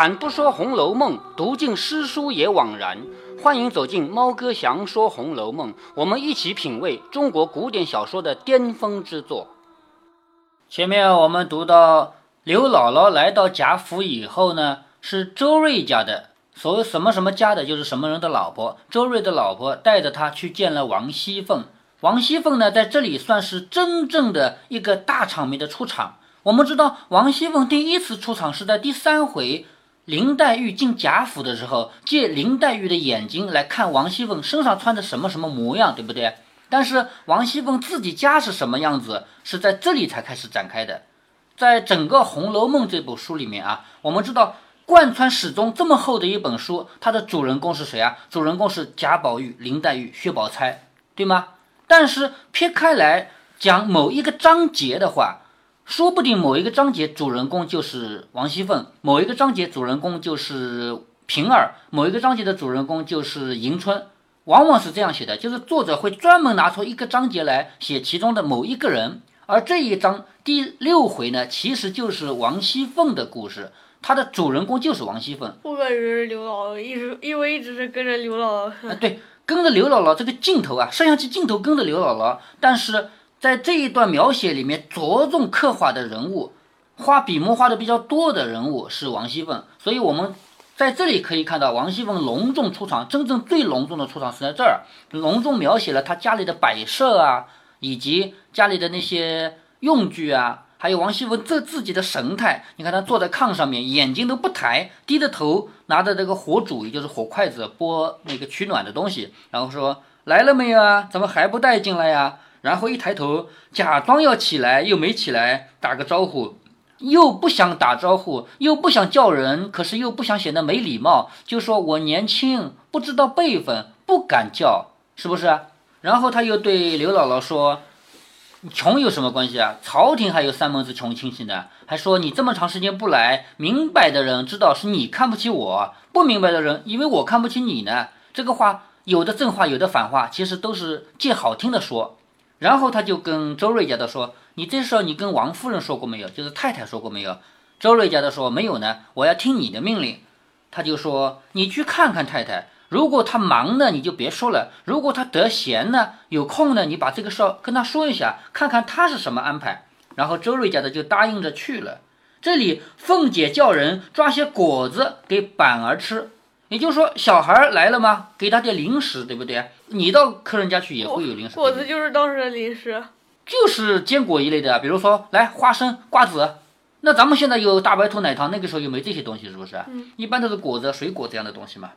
开坛不说《红楼梦》，读尽诗书也枉然。欢迎走进猫哥祥说《红楼梦》，我们一起品味中国古典小说的巅峰之作。前面我们读到刘姥姥来到贾府以后呢，是周瑞家的，所谓什么什么家的，就是什么人的老婆。周瑞的老婆带着他去见了王熙凤。王熙凤呢，在这里算是真正的一个大场面的出场。我们知道，王熙凤第一次出场是在第三回，林黛玉进贾府的时候，借林黛玉的眼睛来看王熙凤身上穿着什么什么模样，对不对？但是王熙凤自己家是什么样子，是在这里才开始展开的。在整个《红楼梦》这部书里面啊，我们知道贯穿始终这么厚的一本书，它的主人公是谁啊？主人公是贾宝玉、林黛玉、薛宝钗，对吗？但是撇开来讲某一个章节的话，说不定某一个章节主人公就是王熙凤，某一个章节主人公就是平儿，某一个章节的主人公就是迎春，往往是这样写的，就是作者会专门拿出一个章节来写其中的某一个人，而这一章第六回呢，其实就是王熙凤的故事，它的主人公就是王熙凤。我感觉是刘姥姥，一直因为一直是跟着刘姥姥。啊，对，跟着刘姥姥这个镜头啊，摄像机镜头跟着刘姥姥，但是。在这一段描写里面，着重刻画的人物，画笔墨画的比较多的人物是王熙凤，所以我们在这里可以看到王熙凤隆重出场，真正最隆重的出场是在这儿，隆重描写了她家里的摆设啊，以及家里的那些用具啊，还有王熙凤这自己的神态。你看她坐在炕上面，眼睛都不抬，低着头，拿着这个火煮，也就是火筷子拨那个取暖的东西，然后说来了没有啊？怎么还不带进来呀？然后一抬头，假装要起来，又没起来，打个招呼，又不想打招呼，又不想叫人，可是又不想显得没礼貌，就说我年轻，不知道辈分，不敢叫，是不是？然后他又对刘姥姥说：“穷有什么关系啊？朝廷还有三门子穷亲戚呢。”还说你这么长时间不来，明白的人知道是你看不起我，不明白的人以为我看不起你呢。这个话有的正话，有的反话，其实都是借好听的说。然后他就跟周瑞家的说：“你这事儿你跟王夫人说过没有？就是太太说过没有？”周瑞家的说：“没有呢，我要听你的命令。”他就说：“你去看看太太，如果她忙呢，你就别说了；如果她得闲呢，有空呢，你把这个事儿跟她说一下，看看她是什么安排。”然后周瑞家的就答应着去了。这里凤姐叫人抓些果子给板儿吃。也就是说，小孩来了吗？给他点零食，对不对？你到客人家去也会有零食。果子就是当时的零食，就是坚果一类的，比如说来花生、瓜子。那咱们现在有大白兔奶糖，那个时候又没这些东西，是不是？嗯。一般都是果子、水果这样的东西嘛。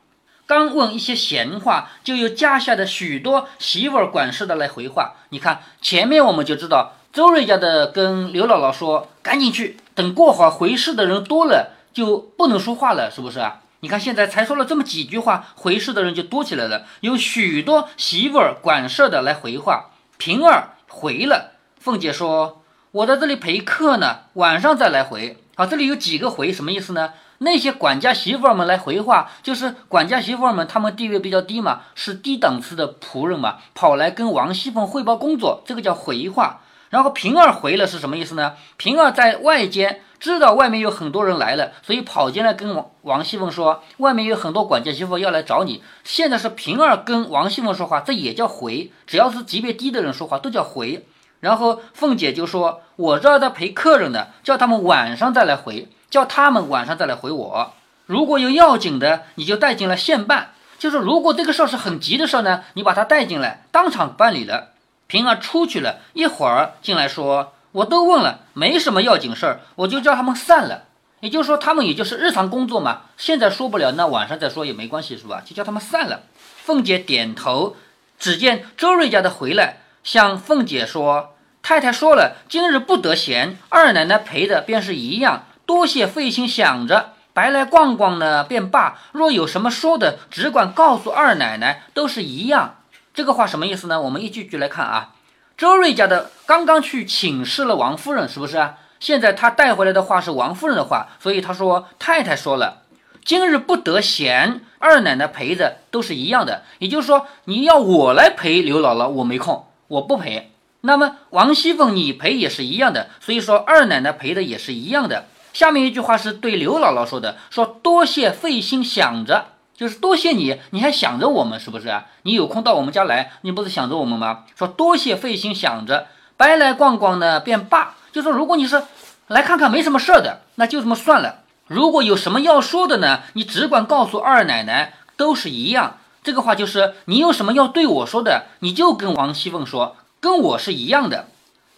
刚问一些闲话，就有家下的许多媳妇儿管事的来回话。你看前面我们就知道，周瑞家的跟刘姥姥说：“赶紧去，等过会儿回事的人多了，就不能说话了，是不是啊？”你看，现在才说了这么几句话，回事的人就多起来了，有许多媳妇儿管事的来回话。平儿回了，凤姐说：“我在这里陪客呢，晚上再来回。”啊，这里有几个回，什么意思呢？那些管家媳妇儿们来回话，就是管家媳妇儿们，他们地位比较低嘛，是低档次的仆人嘛，跑来跟王熙凤汇报工作，这个叫回话。然后平儿回了是什么意思呢？平儿在外间。知道外面有很多人来了，所以跑进来跟王王熙凤说：“外面有很多管家媳妇要来找你。”现在是平儿跟王熙凤说话，这也叫回。只要是级别低的人说话，都叫回。然后凤姐就说：“我这儿在陪客人呢，叫他们晚上再来回，叫他们晚上再来回我。如果有要紧的，你就带进来现办。就是如果这个事儿是很急的事儿呢，你把他带进来，当场办理了。”平儿出去了一会儿，进来说。我都问了，没什么要紧事儿，我就叫他们散了。也就是说，他们也就是日常工作嘛。现在说不了，那晚上再说也没关系，是吧？就叫他们散了。凤姐点头。只见周瑞家的回来，向凤姐说：“太太说了，今日不得闲，二奶奶陪的便是一样。多谢费心想着，白来逛逛呢，便罢。若有什么说的，只管告诉二奶奶，都是一样。”这个话什么意思呢？我们一句句来看啊。周瑞家的刚刚去请示了王夫人，是不是啊？现在他带回来的话是王夫人的话，所以他说太太说了，今日不得闲，二奶奶陪着都是一样的。也就是说，你要我来陪刘姥姥，我没空，我不陪。那么王熙凤你陪也是一样的，所以说二奶奶陪的也是一样的。下面一句话是对刘姥姥说的，说多谢费心想着，就是多谢你，你还想着我们是不是？你有空到我们家来，你不是想着我们吗？说多谢费心想着，白来逛逛呢便罢。就说如果你是来看看没什么事儿的，那就这么算了。如果有什么要说的呢，你只管告诉二奶奶，都是一样。这个话就是你有什么要对我说的，你就跟王熙凤说，跟我是一样的。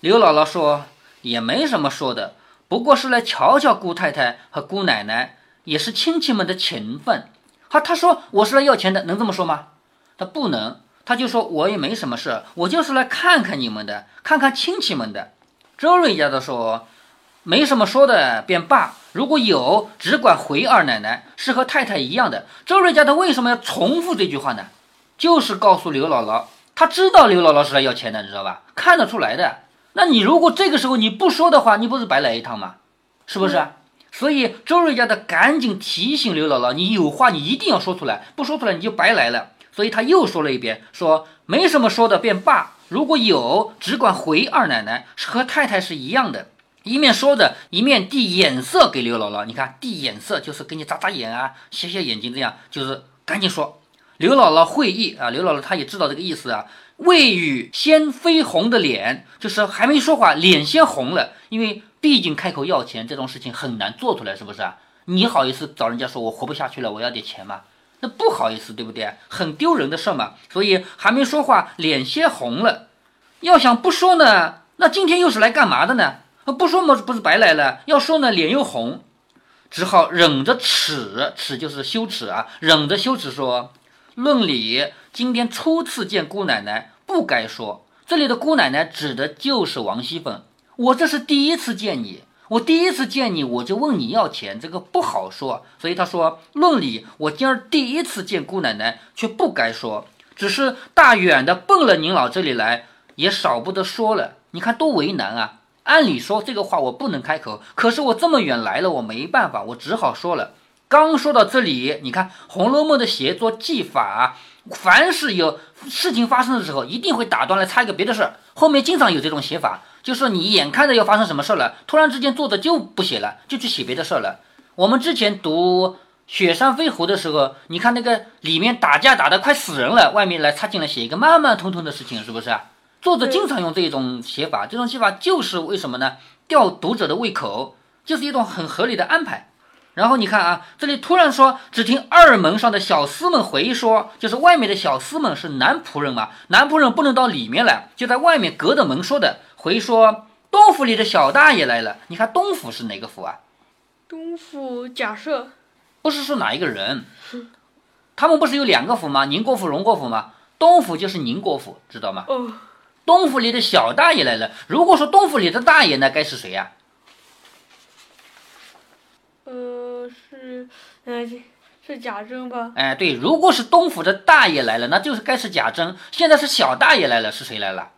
刘姥姥说也没什么说的，不过是来瞧瞧姑太太和姑奶奶，也是亲戚们的情分。他他说我是来要钱的，能这么说吗？他不能，他就说我也没什么事，我就是来看看你们的，看看亲戚们的。周瑞家的说。没什么说的便罢，如果有，只管回二奶奶，是和太太一样的。周瑞家他为什么要重复这句话呢？就是告诉刘姥姥，他知道刘姥姥是来要钱的，你知道吧？看得出来的。那你如果这个时候你不说的话，你不是白来一趟吗？是不是？所以周瑞家的赶紧提醒刘姥姥，你有话你一定要说出来，不说出来你就白来了。所以他又说了一遍，说没什么说的便罢，如果有，只管回二奶奶，是和太太是一样的。一面说着，一面递眼色给刘姥姥。你看，递眼色就是给你眨眨眼啊，斜斜眼睛，这样就是赶紧说。刘姥姥会意啊，刘姥姥她也知道这个意思啊。未语先绯红的脸，就是还没说话，脸先红了。因为毕竟开口要钱这种事情很难做出来，是不是？你好意思找人家说我活不下去了，我要点钱吗？那不好意思，对不对？很丢人的事嘛。所以还没说话，脸先红了。要想不说呢，那今天又是来干嘛的呢？不说嘛，不是白来了？要说呢，脸又红，只好忍着耻，耻就是羞耻啊，忍着羞耻说：“论理，今天初次见姑奶奶，不该说。这里的姑奶奶指的就是王熙凤。我这是第一次见你，我第一次见你，我就问你要钱，这个不好说。所以他说，论理，我今儿第一次见姑奶奶，却不该说，只是大远的奔了您老这里来，也少不得说了。你看多为难啊！”按理说这个话我不能开口，可是我这么远来了，我没办法，我只好说了。刚说到这里，你看《红楼梦》的写作技法，凡是有事情发生的时候，一定会打断来插一个别的事儿。后面经常有这种写法，就是你眼看着要发生什么事儿了，突然之间作者就不写了，就去写别的事儿了。我们之前读《雪山飞狐》的时候，你看那个里面打架打得快死人了，外面来插进来写一个慢慢吞吞的事情，是不是？作者经常用这种写法，这种写法就是为什么呢？吊读者的胃口，就是一种很合理的安排。然后你看啊，这里突然说，只听二门上的小厮们回说，就是外面的小厮们是男仆人嘛，男仆人不能到里面来，就在外面隔着门说的。回说东府里的小大爷来了。你看东府是哪个府啊？东府假设不是说哪一个人？他们不是有两个府吗？宁国府、荣国府吗？东府就是宁国府，知道吗？哦。东府里的小大爷来了。如果说东府里的大爷，那该是谁呀？呃，是，呃，是贾珍吧？哎，对，如果是东府的大爷来了，那就是该是贾珍。现在是小大爷来了，是谁来了？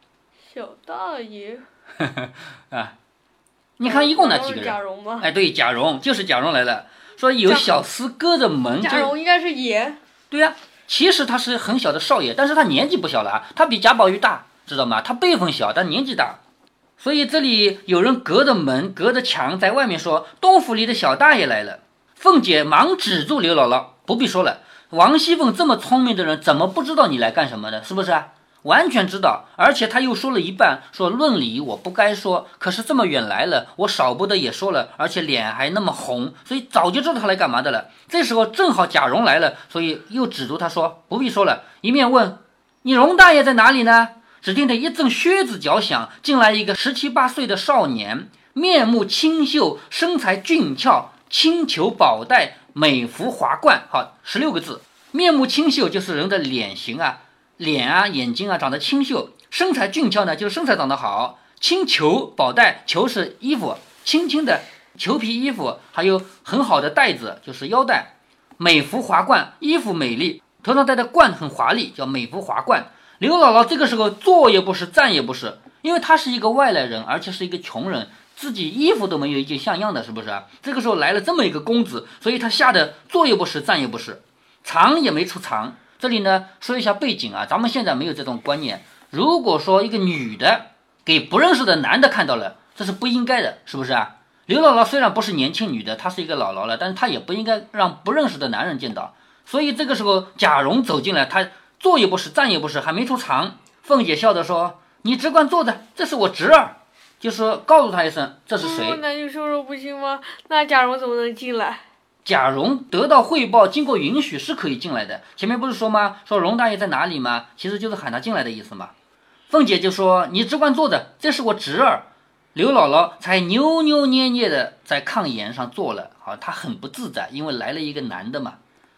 小大爷。啊，你看一共哪几个人？贾蓉吗？哎，对，贾蓉就是贾蓉来了。说有小厮隔着门。贾蓉应该是爷。对呀，其实他是很小的少爷，但是他年纪不小了啊，他比贾宝玉大。知道吗？他辈分小，但年纪大，所以这里有人隔着门、隔着墙在外面说：“东府里的小大爷来了。”凤姐忙止住刘姥姥：“不必说了，王熙凤这么聪明的人，怎么不知道你来干什么的？是不是啊？完全知道。而且他又说了一半，说论理我不该说，可是这么远来了，我少不得也说了，而且脸还那么红，所以早就知道他来干嘛的了。这时候正好贾蓉来了，所以又止住他说：不必说了。一面问：你荣大爷在哪里呢？”只听得一阵靴子脚响，进来一个十七八岁的少年，面目清秀，身材俊俏，青裘宝带，美服华冠。好，十六个字。面目清秀就是人的脸型啊，脸啊，眼睛啊，长得清秀。身材俊俏呢，就是身材长得好。青裘宝带，裘是衣服，轻轻的裘皮衣服，还有很好的带子，就是腰带。美服华冠，衣服美丽，头上戴的冠很华丽，叫美服华冠。刘姥姥这个时候坐也不是，站也不是，因为她是一个外来人，而且是一个穷人，自己衣服都没有一件像样的，是不是？这个时候来了这么一个公子，所以她吓得坐也不是，站也不是，藏也没处藏。这里呢说一下背景啊，咱们现在没有这种观念。如果说一个女的给不认识的男的看到了，这是不应该的，是不是啊？刘姥姥虽然不是年轻女的，她是一个姥姥了，但是她也不应该让不认识的男人见到。所以这个时候，贾蓉走进来，她坐也不是，站也不是，还没出场。凤姐笑着说：“你只管坐着，这是我侄儿。”就说告诉他一声这是谁。那就说说不行吗？那贾蓉怎么能进来？贾蓉得到汇报，经过允许是可以进来的。前面不是说吗？说荣大爷在哪里吗？其实就是喊他进来的意思嘛。凤姐就说：“你只管坐着，这是我侄儿。”刘姥姥才扭扭捏捏的在炕沿上坐了。好，她很不自在，因为来了一个男的嘛。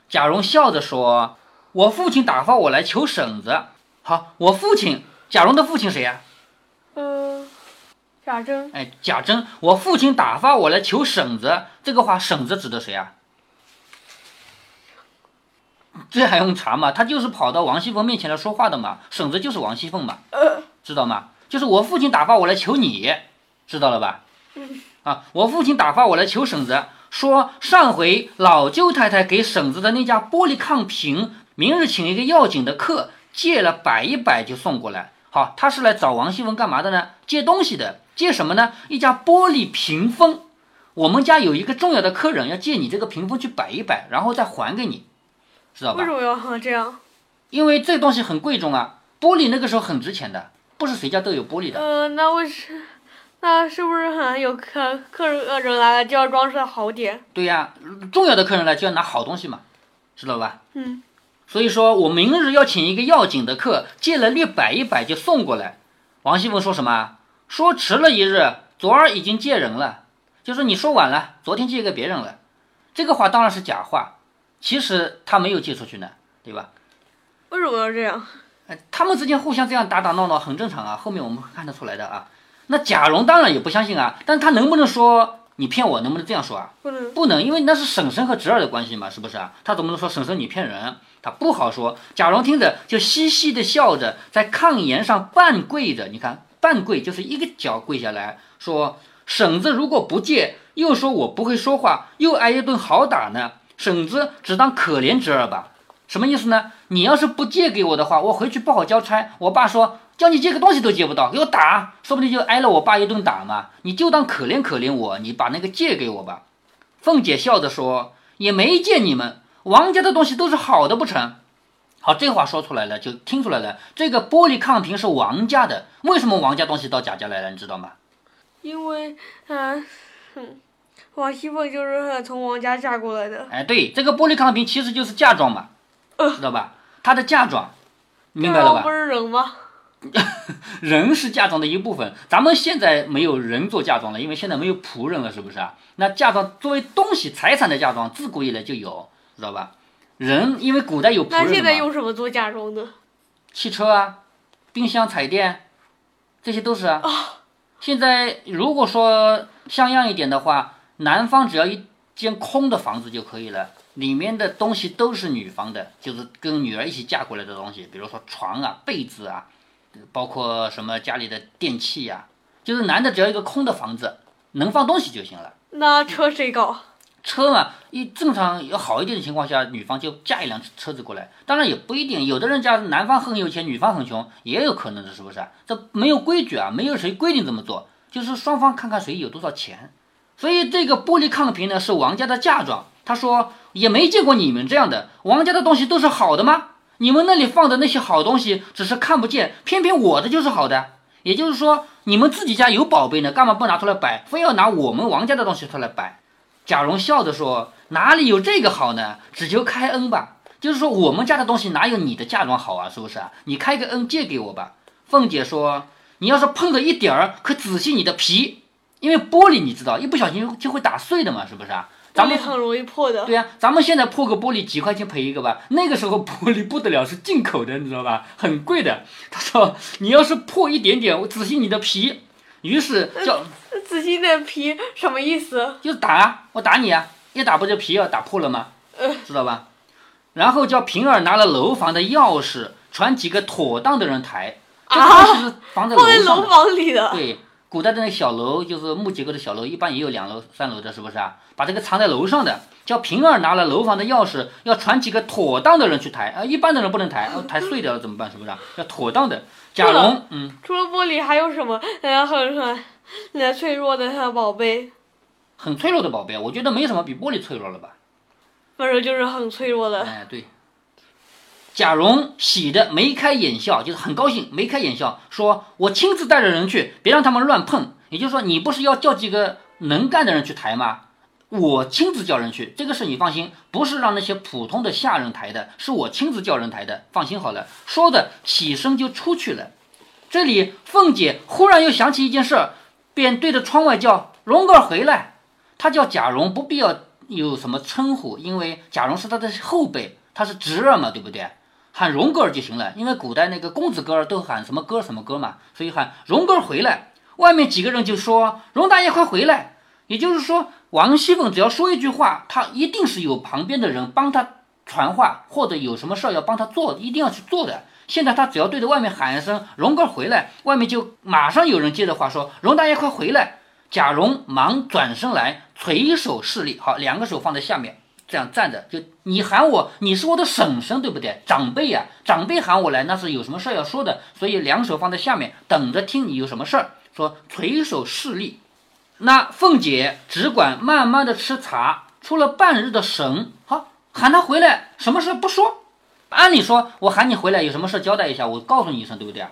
贾蓉笑着说：“我父亲打发我来求婶子。”好，我父亲贾蓉的父亲谁呀？嗯，贾珍。哎，贾珍，我父亲打发我来求婶子。这个话，婶子指的谁啊？这还用查吗？他就是跑到王熙凤面前来说话的嘛。婶子就是王熙凤嘛，知道吗？就是我父亲打发我来求你，知道了吧？啊，我父亲打发我来求婶子，说上回老舅太太给婶子的那家玻璃炕瓶，明日请一个要紧的客，借了摆一摆就送过来。好，他是来找王熙凤干嘛的呢？借东西的。借什么呢？一家玻璃屏风。我们家有一个重要的客人要借你这个屏风去摆一摆，然后再还给你。知道吧？为什么要这样？因为这东西很贵重啊，玻璃那个时候很值钱的，不是谁家都有玻璃的。呃，那为是，那是不是很有客客人来了就要装饰好点？对呀，重要的客人来就要拿好东西嘛，知道吧？嗯。所以说我明日要请一个要紧的客，借了六百一百就送过来。王熙凤说什么？说迟了一日，昨儿已经借人了，就是你说晚了，昨天借给别人了。这个话当然是假话。其实他没有借出去呢，对吧？为什么要这样？哎，他们之间互相这样打打闹闹很正常啊。后面我们看得出来的啊。那贾蓉当然也不相信啊，但他能不能说你骗我？能不能这样说啊？不能，不能，因为那是婶婶和侄儿的关系嘛，是不是啊？他怎么能说婶婶你骗人？他不好说。贾蓉听着就嘻嘻的笑着，在炕沿上半跪着。你看，半跪就是一个脚跪下来说：“婶子如果不借，又说我不会说话，又挨一顿好打呢。”婶子只当可怜侄儿吧，什么意思呢？你要是不借给我的话，我回去不好交差。我爸说叫你借个东西都借不到，给我打，说不定就挨了我爸一顿打嘛。你就当可怜可怜我，你把那个借给我吧。凤姐笑着说：“也没借你们，王家的东西都是好的不成？”好，这话说出来了，就听出来了。这个玻璃炕瓶是王家的，为什么王家东西到贾家来了？你知道吗？因为，啊，哼。王熙凤就是从王家嫁过来的。哎，对，这个玻璃钢瓶其实就是嫁妆嘛，知道吧？她的嫁妆，明白了吧？不是人吗？人是嫁妆的一部分。咱们现在没有人做嫁妆了，因为现在没有仆人了，是不是啊？那嫁妆作为东西、财产的嫁妆，自古以来就有，知道吧？人因为古代有仆人那现在用什么做嫁妆呢？汽车啊，冰箱、彩电，这些都是啊。现在如果说像样一点的话。男方只要一间空的房子就可以了，里面的东西都是女方的，就是跟女儿一起嫁过来的东西，比如说床啊、被子啊，包括什么家里的电器呀，就是男的只要一个空的房子，能放东西就行了。那车谁搞？车嘛，一正常要好一点的情况下，女方就嫁一辆车子过来。当然也不一定，有的人家男方很有钱，女方很穷，也有可能的，是不是？这没有规矩啊，没有谁规定这么做，就是双方看看谁有多少钱。所以这个玻璃炕瓶呢是王家的嫁妆。他说也没见过你们这样的，王家的东西都是好的吗？你们那里放的那些好东西只是看不见，偏偏我的就是好的。也就是说你们自己家有宝贝呢，干嘛不拿出来摆，非要拿我们王家的东西出来摆？贾蓉笑着说：“哪里有这个好呢？只求开恩吧。就是说我们家的东西哪有你的嫁妆好啊？是不是啊？你开个恩借给我吧。”凤姐说：“你要是碰着一点儿，可仔细你的皮。”因为玻璃你知道，一不小心就会打碎的嘛，是不是啊？咱们很容易破的。对呀，咱们现在破个玻璃几块钱赔一个吧。那个时候玻璃不得了，是进口的，你知道吧？很贵的。他说你要是破一点点，我仔细你的皮。于是叫仔细的皮什么意思？就是打，我打你啊！一打不就皮要打破了吗？知道吧？然后叫平儿拿了楼房的钥匙，传几个妥当的人抬。啊，放在楼房里的。对。古代的那小楼就是木结构的小楼，一般也有两楼、三楼的，是不是啊？把这个藏在楼上的，叫平儿拿了楼房的钥匙，要传几个妥当的人去抬啊，一般的人不能抬，抬碎掉了怎么办？是不是啊？要妥当的。贾蓉，嗯，除了玻璃还有什么？呃，很很，那脆弱的宝贝。很脆弱的宝贝，我觉得没什么比玻璃脆弱了吧？反正就是很脆弱的。哎，对。贾蓉喜得眉开眼笑，就是很高兴，眉开眼笑，说：“我亲自带着人去，别让他们乱碰。”也就是说，你不是要叫几个能干的人去抬吗？我亲自叫人去，这个事你放心，不是让那些普通的下人抬的，是我亲自叫人抬的，放心好了。说的起身就出去了。这里凤姐忽然又想起一件事，便对着窗外叫：“蓉儿回来。”她叫贾蓉，不必要有什么称呼，因为贾蓉是她的后辈，她是侄儿嘛，对不对？喊荣哥儿就行了，因为古代那个公子哥儿都喊什么哥什么哥嘛，所以喊荣哥儿回来。外面几个人就说：“荣大爷快回来。”也就是说，王熙凤只要说一句话，她一定是有旁边的人帮她传话，或者有什么事儿要帮她做，一定要去做的。现在她只要对着外面喊一声“荣哥儿回来”，外面就马上有人接着话说：“荣大爷快回来。”贾蓉忙转身来，垂手侍立，好，两个手放在下面。这样站着，就你喊我，你是我的婶婶，对不对？长辈呀，长辈喊我来，那是有什么事要说的，所以两手放在下面，等着听你有什么事儿。说垂手侍立，那凤姐只管慢慢的吃茶，出了半日的神，好喊他回来，什么事不说？按理说，我喊你回来有什么事交代一下，我告诉你一声，对不对？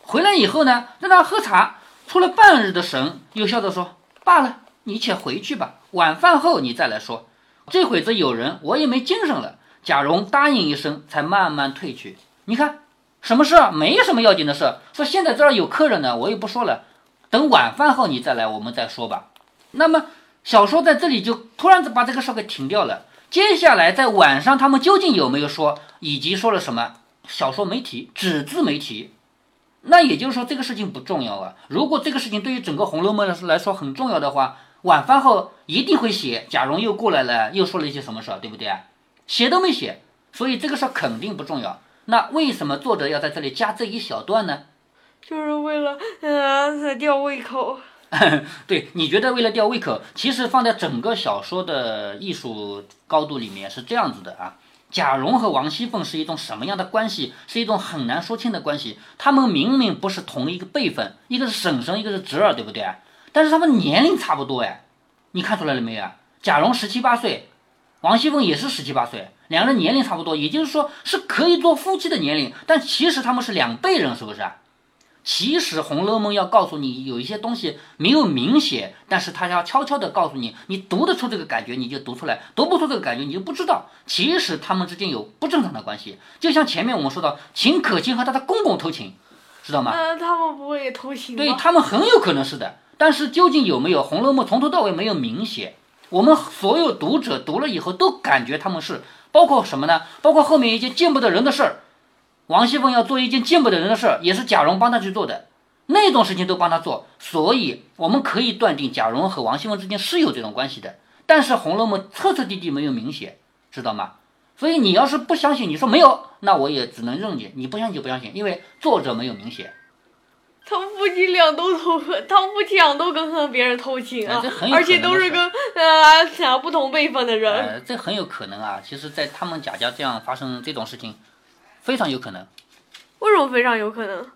回来以后呢，让他喝茶，出了半日的神，又笑着说：“罢了，你且回去吧，晚饭后你再来说。”这会子有人，我也没精神了。贾蓉答应一声，才慢慢退去。你看，什么事？没什么要紧的事。说现在这儿有客人呢，我也不说了。等晚饭后你再来，我们再说吧。那么小说在这里就突然子把这个事给停掉了。接下来在晚上他们究竟有没有说，以及说了什么？小说没提，只字没提。那也就是说这个事情不重要啊。如果这个事情对于整个《红楼梦》来说很重要的话。晚饭后一定会写，贾蓉又过来了，又说了一些什么事儿，对不对？写都没写，所以这个事儿肯定不重要。那为什么作者要在这里加这一小段呢？就是为了呃吊胃口。对，你觉得为了吊胃口？其实放在整个小说的艺术高度里面是这样子的啊。贾蓉和王熙凤是一种什么样的关系？是一种很难说清的关系。他们明明不是同一个辈分，一个是婶婶，一个是侄儿，对不对？但是他们年龄差不多哎，你看出来了没有？贾蓉十七八岁，王熙凤也是十七八岁，两个人年龄差不多，也就是说是可以做夫妻的年龄。但其实他们是两辈人，是不是？其实《红楼梦》要告诉你有一些东西没有明写，但是他要悄悄地告诉你，你读得出这个感觉，你就读出来；读不出这个感觉，你就不知道。其实他们之间有不正常的关系，就像前面我们说到秦可卿和她的公公偷情，知道吗？呃，他们不会偷情对他们很有可能是的。但是究竟有没有《红楼梦》从头到尾没有明写？我们所有读者读了以后都感觉他们是包括什么呢？包括后面一件见不得人的事儿，王熙凤要做一件见不得人的事儿，也是贾蓉帮他去做的，那种事情都帮他做，所以我们可以断定贾蓉和王熙凤之间是有这种关系的。但是《红楼梦》彻彻底底没有明写，知道吗？所以你要是不相信，你说没有，那我也只能认你。你不相信就不相信，因为作者没有明写。他们夫妻俩都偷，他们夫妻俩都跟和别人偷情啊，而且都是跟呃俩不同辈分的人。呃，这很有可能啊。其实，在他们贾家这样发生这种事情，非常有可能。为什么非常有可能？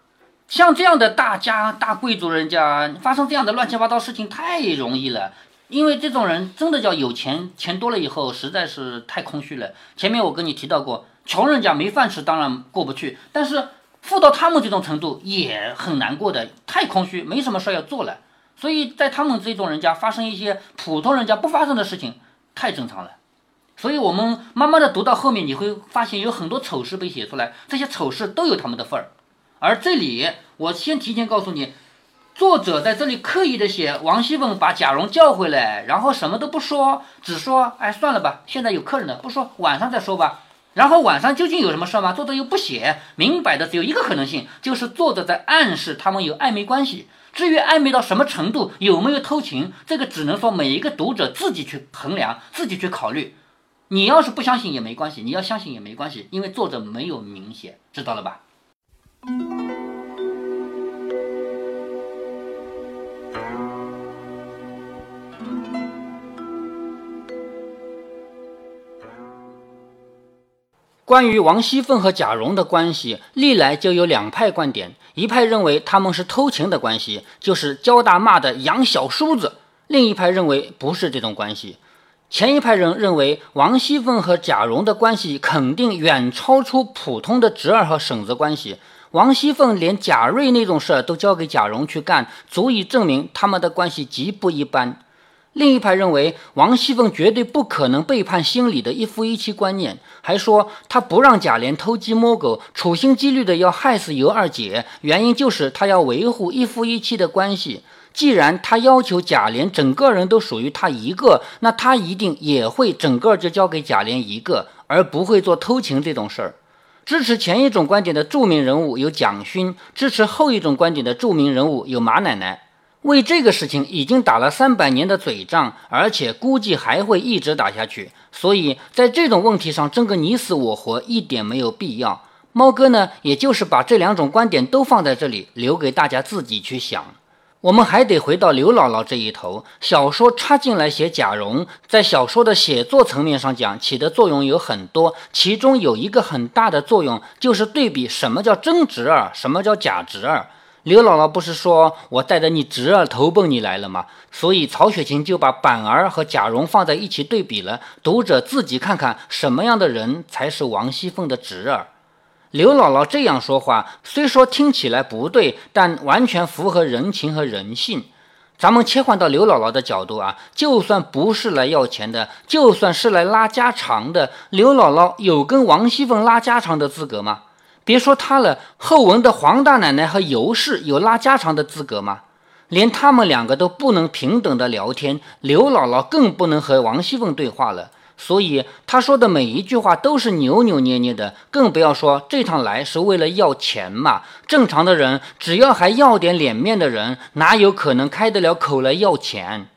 像这样的大家大贵族人家发生这样的乱七八糟事情太容易了，因为这种人真的叫有钱，钱多了以后实在是太空虚了。前面我跟你提到过，穷人家没饭吃，当然过不去，但是。富到他们这种程度也很难过的，太空虚，没什么事要做了，所以在他们这种人家发生一些普通人家不发生的事情，太正常了。所以我们慢慢的读到后面，你会发现有很多丑事被写出来，这些丑事都有他们的份儿。而这里，我先提前告诉你，作者在这里刻意的写王熙凤把贾蓉叫回来，然后什么都不说，只说，哎，算了吧，现在有客人了，不说，晚上再说吧。然后晚上究竟有什么事吗？作者又不写，明摆的只有一个可能性，就是作者在暗示他们有暧昧关系。至于暧昧到什么程度，有没有偷情，这个只能说每一个读者自己去衡量，自己去考虑。你要是不相信也没关系，你要相信也没关系，因为作者没有明写，知道了吧？关于王熙凤和贾蓉的关系，历来就有两派观点。一派认为他们是偷情的关系，就是焦大骂的养小叔子；另一派认为不是这种关系。前一派人认为王熙凤和贾蓉的关系肯定远超出普通的侄儿和婶子关系。王熙凤连贾瑞那种事儿都交给贾蓉去干，足以证明他们的关系极不一般。另一派认为王熙凤绝对不可能背叛心里的一夫一妻观念，还说她不让贾琏偷鸡摸狗，处心积虑的要害死尤二姐，原因就是她要维护一夫一妻的关系。既然她要求贾琏整个人都属于她一个，那她一定也会整个就交给贾琏一个，而不会做偷情这种事儿。支持前一种观点的著名人物有蒋勋，支持后一种观点的著名人物有马奶奶。为这个事情已经打了三百年的嘴仗，而且估计还会一直打下去，所以在这种问题上争个你死我活一点没有必要。猫哥呢，也就是把这两种观点都放在这里，留给大家自己去想。我们还得回到刘姥姥这一头，小说插进来写贾蓉，在小说的写作层面上讲，起的作用有很多，其中有一个很大的作用，就是对比什么叫真侄儿，什么叫假侄儿。刘姥姥不是说我带着你侄儿投奔你来了吗？所以曹雪芹就把板儿和贾蓉放在一起对比了，读者自己看看什么样的人才是王熙凤的侄儿。刘姥姥这样说话，虽说听起来不对，但完全符合人情和人性。咱们切换到刘姥姥的角度啊，就算不是来要钱的，就算是来拉家常的，刘姥姥有跟王熙凤拉家常的资格吗？别说他了，后文的黄大奶奶和尤氏有拉家常的资格吗？连他们两个都不能平等的聊天，刘姥姥更不能和王熙凤对话了。所以他说的每一句话都是扭扭捏捏的，更不要说这趟来是为了要钱嘛。正常的人只要还要点脸面的人，哪有可能开得了口来要钱？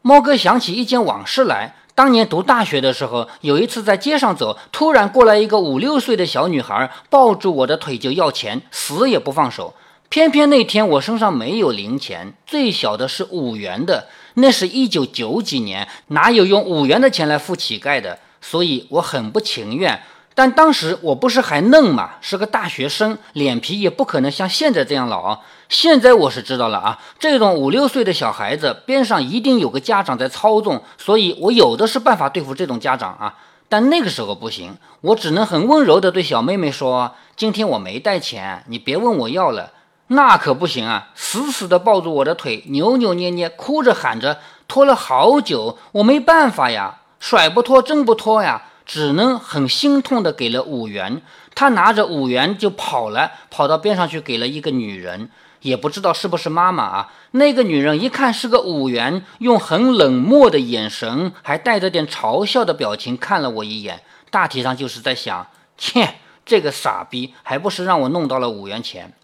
猫哥想起一件往事来。当年读大学的时候，有一次在街上走，突然过来一个五六岁的小女孩，抱住我的腿就要钱，死也不放手。偏偏那天我身上没有零钱，最小的是五元的，那是一九九几年，哪有用五元的钱来付乞丐的？所以我很不情愿。但当时我不是还嫩嘛，是个大学生，脸皮也不可能像现在这样老。现在我是知道了啊，这种五六岁的小孩子边上一定有个家长在操纵，所以我有的是办法对付这种家长啊。但那个时候不行，我只能很温柔地对小妹妹说：“今天我没带钱，你别问我要了。”那可不行啊，死死地抱住我的腿，扭扭捏捏，哭着喊着，拖了好久，我没办法呀，甩不脱，挣不脱呀。只能很心痛的给了五元，他拿着五元就跑了，跑到边上去给了一个女人，也不知道是不是妈妈啊。那个女人一看是个五元，用很冷漠的眼神，还带着点嘲笑的表情看了我一眼，大体上就是在想：切，这个傻逼，还不是让我弄到了五元钱。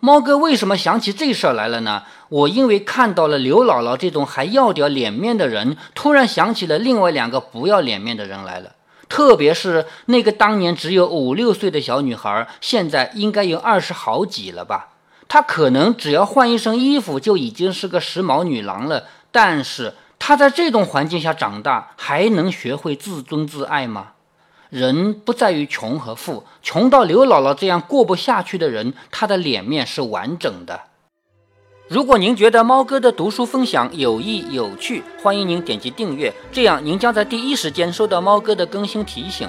猫哥为什么想起这事儿来了呢？我因为看到了刘姥姥这种还要点脸面的人，突然想起了另外两个不要脸面的人来了。特别是那个当年只有五六岁的小女孩，现在应该有二十好几了吧？她可能只要换一身衣服就已经是个时髦女郎了。但是她在这种环境下长大，还能学会自尊自爱吗？人不在于穷和富，穷到刘姥姥这样过不下去的人，她的脸面是完整的。如果您觉得猫哥的读书分享有益有趣，欢迎您点击订阅，这样您将在第一时间收到猫哥的更新提醒。